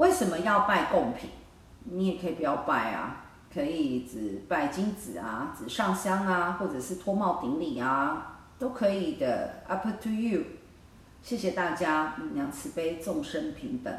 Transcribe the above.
为什么要拜贡品？你也可以不要拜啊，可以只拜金子啊，只上香啊，或者是脱帽顶礼啊，都可以的。UP TO YOU，谢谢大家，娘慈悲，众生平等。